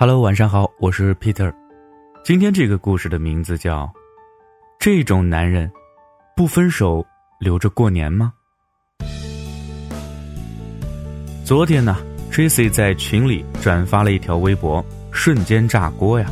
Hello，晚上好，我是 Peter。今天这个故事的名字叫《这种男人不分手留着过年吗》。昨天呢，Tracy 在群里转发了一条微博，瞬间炸锅呀！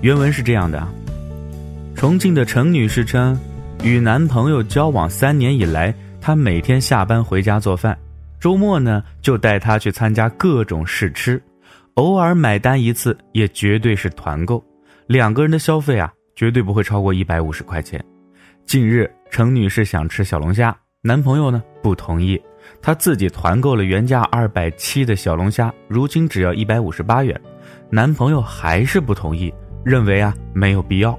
原文是这样的：重庆的陈女士称，与男朋友交往三年以来，她每天下班回家做饭。周末呢，就带他去参加各种试吃，偶尔买单一次，也绝对是团购。两个人的消费啊，绝对不会超过一百五十块钱。近日，程女士想吃小龙虾，男朋友呢不同意，她自己团购了原价二百七的小龙虾，如今只要一百五十八元。男朋友还是不同意，认为啊没有必要。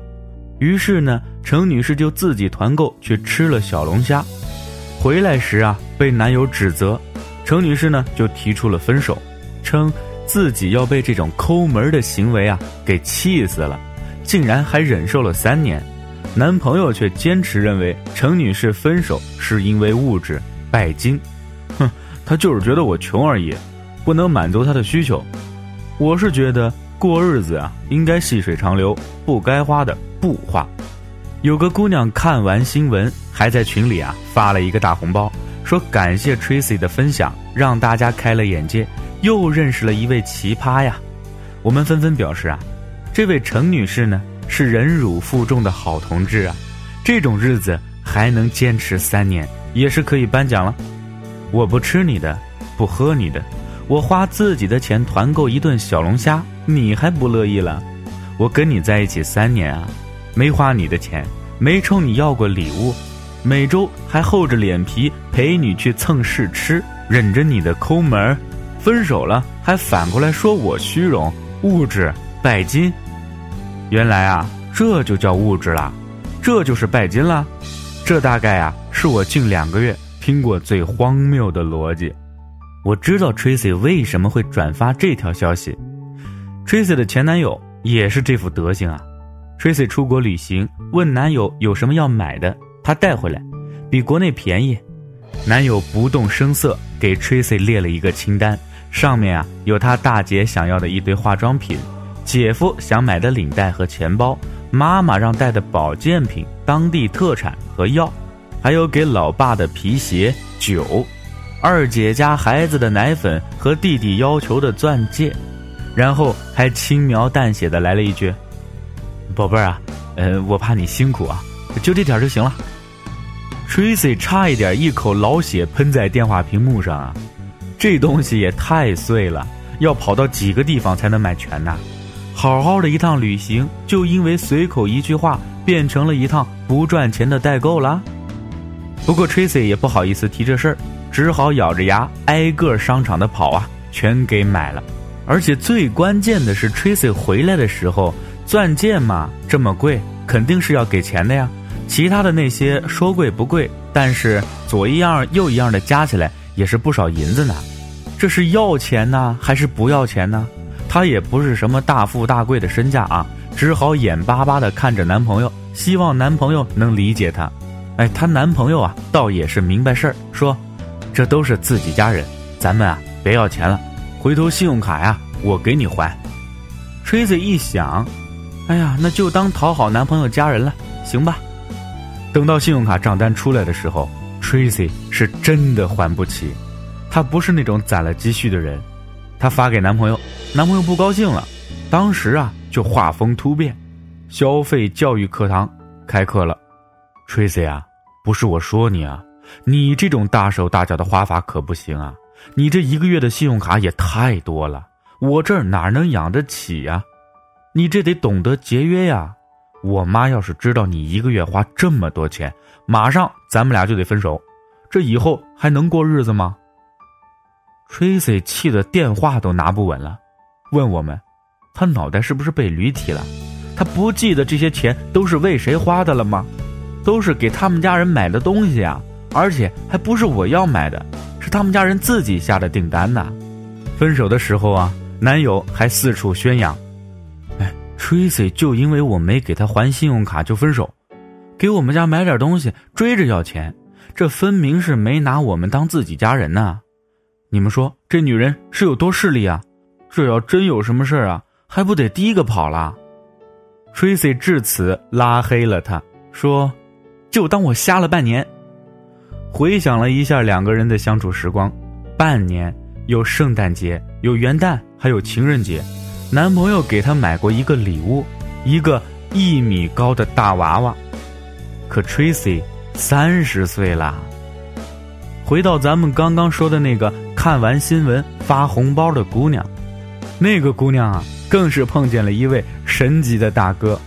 于是呢，程女士就自己团购去吃了小龙虾，回来时啊被男友指责。程女士呢就提出了分手，称自己要被这种抠门的行为啊给气死了，竟然还忍受了三年。男朋友却坚持认为程女士分手是因为物质拜金，哼，他就是觉得我穷而已，不能满足他的需求。我是觉得过日子啊应该细水长流，不该花的不花。有个姑娘看完新闻，还在群里啊发了一个大红包。说感谢 Tracy 的分享，让大家开了眼界，又认识了一位奇葩呀！我们纷纷表示啊，这位陈女士呢是忍辱负重的好同志啊，这种日子还能坚持三年，也是可以颁奖了。我不吃你的，不喝你的，我花自己的钱团购一顿小龙虾，你还不乐意了？我跟你在一起三年啊，没花你的钱，没冲你要过礼物。每周还厚着脸皮陪你去蹭试吃，忍着你的抠门儿，分手了还反过来说我虚荣、物质、拜金。原来啊，这就叫物质啦，这就是拜金啦。这大概啊，是我近两个月听过最荒谬的逻辑。我知道 Tracy 为什么会转发这条消息。Tracy 的前男友也是这副德行啊。Tracy 出国旅行，问男友有什么要买的。他带回来，比国内便宜。男友不动声色给 Tracy 列了一个清单，上面啊有他大姐想要的一堆化妆品，姐夫想买的领带和钱包，妈妈让带的保健品、当地特产和药，还有给老爸的皮鞋、酒，二姐家孩子的奶粉和弟弟要求的钻戒，然后还轻描淡写的来了一句：“宝贝儿啊，呃，我怕你辛苦啊，就这点就行了。” Tracy 差一点一口老血喷在电话屏幕上啊！这东西也太碎了，要跑到几个地方才能买全呢？好好的一趟旅行，就因为随口一句话，变成了一趟不赚钱的代购了。不过 Tracy 也不好意思提这事儿，只好咬着牙挨个商场的跑啊，全给买了。而且最关键的是，Tracy 回来的时候，钻戒嘛这么贵，肯定是要给钱的呀。其他的那些说贵不贵，但是左一样右一样的加起来也是不少银子呢。这是要钱呢，还是不要钱呢？她也不是什么大富大贵的身价啊，只好眼巴巴的看着男朋友，希望男朋友能理解她。哎，她男朋友啊，倒也是明白事儿，说这都是自己家人，咱们啊别要钱了，回头信用卡呀我给你还。吹子一想，哎呀，那就当讨好男朋友家人了，行吧。等到信用卡账单出来的时候，Tracy 是真的还不起。她不是那种攒了积蓄的人。她发给男朋友，男朋友不高兴了，当时啊就画风突变，消费教育课堂开课了。Tracy 啊，不是我说你啊，你这种大手大脚的花法可不行啊！你这一个月的信用卡也太多了，我这儿哪能养得起呀？你这得懂得节约呀！我妈要是知道你一个月花这么多钱，马上咱们俩就得分手，这以后还能过日子吗？Tracy 气得电话都拿不稳了，问我们，他脑袋是不是被驴踢了？他不记得这些钱都是为谁花的了吗？都是给他们家人买的东西啊，而且还不是我要买的，是他们家人自己下的订单呢。分手的时候啊，男友还四处宣扬。哎 Tracy 就因为我没给他还信用卡就分手，给我们家买点东西追着要钱，这分明是没拿我们当自己家人呐！你们说这女人是有多势利啊？这要真有什么事儿啊，还不得第一个跑了？Tracy 至此拉黑了他，说：“就当我瞎了半年。”回想了一下两个人的相处时光，半年有圣诞节，有元旦，还有情人节，男朋友给她买过一个礼物，一个一米高的大娃娃。可 Tracy 三十岁了。回到咱们刚刚说的那个看完新闻发红包的姑娘，那个姑娘啊，更是碰见了一位神级的大哥。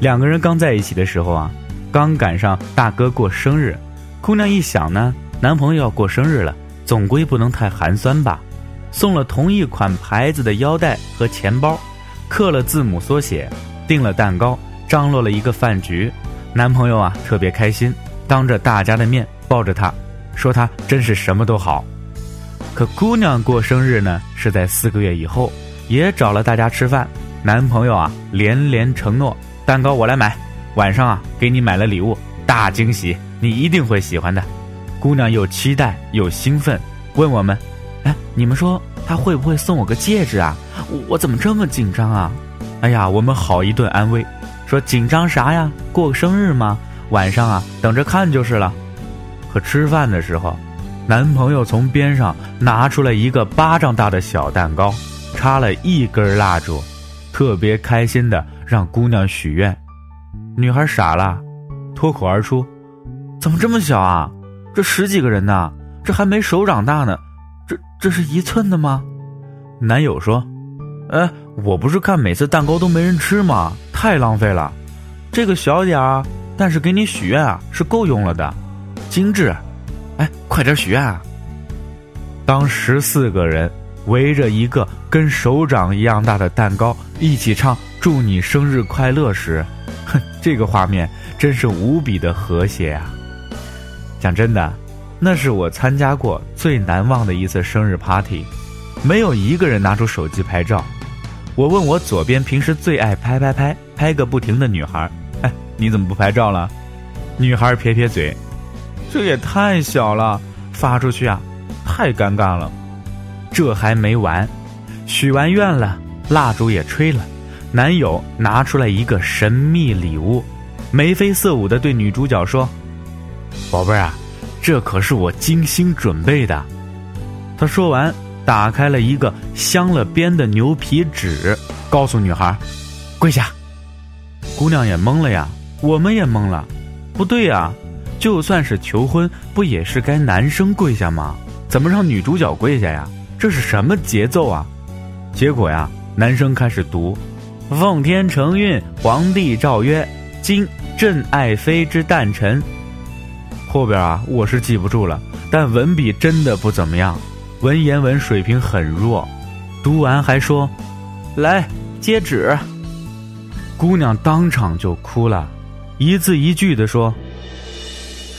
两个人刚在一起的时候啊，刚赶上大哥过生日。姑娘一想呢，男朋友要过生日了，总归不能太寒酸吧，送了同一款牌子的腰带和钱包，刻了字母缩写，订了蛋糕，张罗了一个饭局。男朋友啊特别开心，当着大家的面抱着她，说她真是什么都好。可姑娘过生日呢是在四个月以后，也找了大家吃饭。男朋友啊连连承诺，蛋糕我来买，晚上啊给你买了礼物，大惊喜。你一定会喜欢的，姑娘又期待又兴奋，问我们：“哎，你们说他会不会送我个戒指啊？我我怎么这么紧张啊？”哎呀，我们好一顿安慰，说紧张啥呀？过生日吗？晚上啊，等着看就是了。可吃饭的时候，男朋友从边上拿出来一个巴掌大的小蛋糕，插了一根蜡烛，特别开心的让姑娘许愿。女孩傻了，脱口而出。怎么这么小啊？这十几个人呢，这还没手掌大呢。这这是一寸的吗？男友说：“哎，我不是看每次蛋糕都没人吃吗？太浪费了。这个小点儿，但是给你许愿啊，是够用了的，精致。快点许愿啊！”当十四个人围着一个跟手掌一样大的蛋糕一起唱“祝你生日快乐”时，哼，这个画面真是无比的和谐啊！讲真的，那是我参加过最难忘的一次生日 party，没有一个人拿出手机拍照。我问我左边平时最爱拍拍拍拍个不停的女孩：“哎，你怎么不拍照了？”女孩撇撇嘴：“这也太小了，发出去啊，太尴尬了。”这还没完，许完愿了，蜡烛也吹了，男友拿出来一个神秘礼物，眉飞色舞的对女主角说。宝贝儿啊，这可是我精心准备的。他说完，打开了一个镶了边的牛皮纸，告诉女孩：“跪下。”姑娘也懵了呀，我们也懵了。不对呀，就算是求婚，不也是该男生跪下吗？怎么让女主角跪下呀？这是什么节奏啊？结果呀，男生开始读：“奉天承运，皇帝诏曰，今朕爱妃之诞辰。”后边啊，我是记不住了，但文笔真的不怎么样，文言文水平很弱。读完还说：“来接旨。”姑娘当场就哭了，一字一句的说：“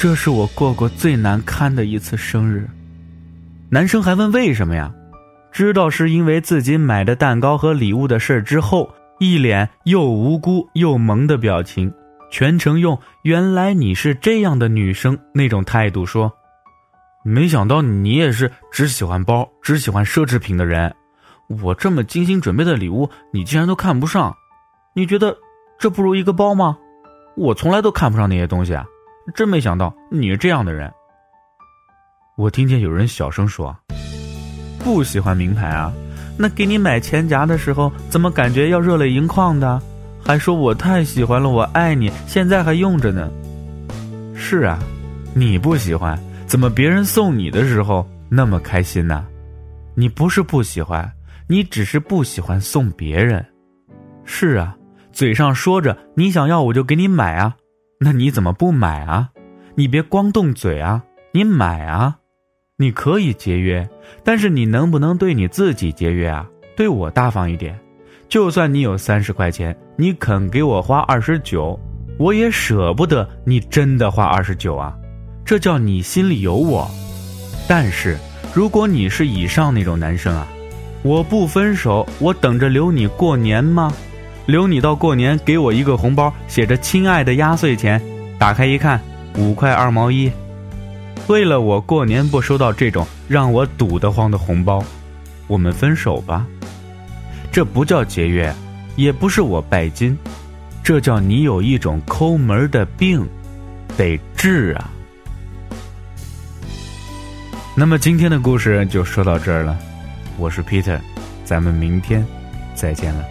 这是我过过最难堪的一次生日。”男生还问为什么呀？知道是因为自己买的蛋糕和礼物的事之后，一脸又无辜又萌的表情。全程用“原来你是这样的女生”那种态度说，没想到你也是只喜欢包、只喜欢奢侈品的人。我这么精心准备的礼物，你竟然都看不上？你觉得这不如一个包吗？我从来都看不上那些东西啊！真没想到你是这样的人。我听见有人小声说：“不喜欢名牌啊？那给你买钱夹的时候，怎么感觉要热泪盈眶的？”还说我太喜欢了，我爱你，现在还用着呢。是啊，你不喜欢，怎么别人送你的时候那么开心呢？你不是不喜欢，你只是不喜欢送别人。是啊，嘴上说着你想要我就给你买啊，那你怎么不买啊？你别光动嘴啊，你买啊！你可以节约，但是你能不能对你自己节约啊？对我大方一点。就算你有三十块钱，你肯给我花二十九，我也舍不得你真的花二十九啊，这叫你心里有我。但是如果你是以上那种男生啊，我不分手，我等着留你过年吗？留你到过年给我一个红包，写着“亲爱的压岁钱”。打开一看，五块二毛一。为了我过年不收到这种让我堵得慌的红包，我们分手吧。这不叫节约，也不是我拜金，这叫你有一种抠门的病，得治啊。那么今天的故事就说到这儿了，我是 Peter，咱们明天再见了。